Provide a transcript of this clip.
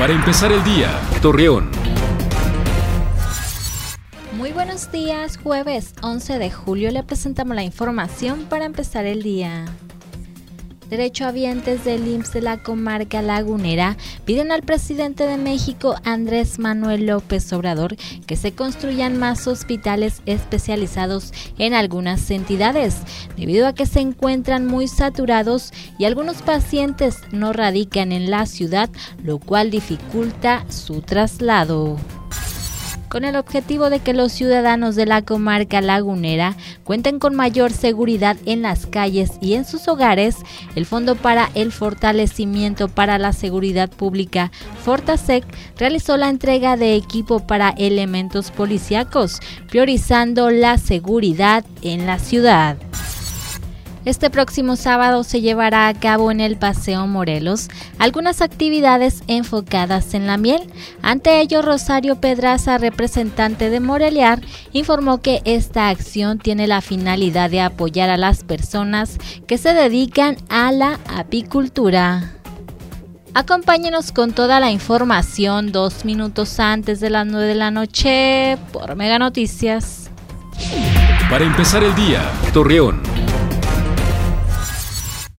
Para empezar el día, Torreón. Muy buenos días, jueves 11 de julio le presentamos la información para empezar el día. Derechohabientes del IMSS de la comarca lagunera piden al presidente de México, Andrés Manuel López Obrador, que se construyan más hospitales especializados en algunas entidades, debido a que se encuentran muy saturados y algunos pacientes no radican en la ciudad, lo cual dificulta su traslado con el objetivo de que los ciudadanos de la comarca lagunera cuenten con mayor seguridad en las calles y en sus hogares, el Fondo para el Fortalecimiento para la Seguridad Pública, Fortasec, realizó la entrega de equipo para elementos policíacos, priorizando la seguridad en la ciudad. Este próximo sábado se llevará a cabo en el Paseo Morelos algunas actividades enfocadas en la miel. Ante ello, Rosario Pedraza, representante de Moreliar, informó que esta acción tiene la finalidad de apoyar a las personas que se dedican a la apicultura. Acompáñenos con toda la información dos minutos antes de las 9 de la noche por Mega Noticias. Para empezar el día, Torreón.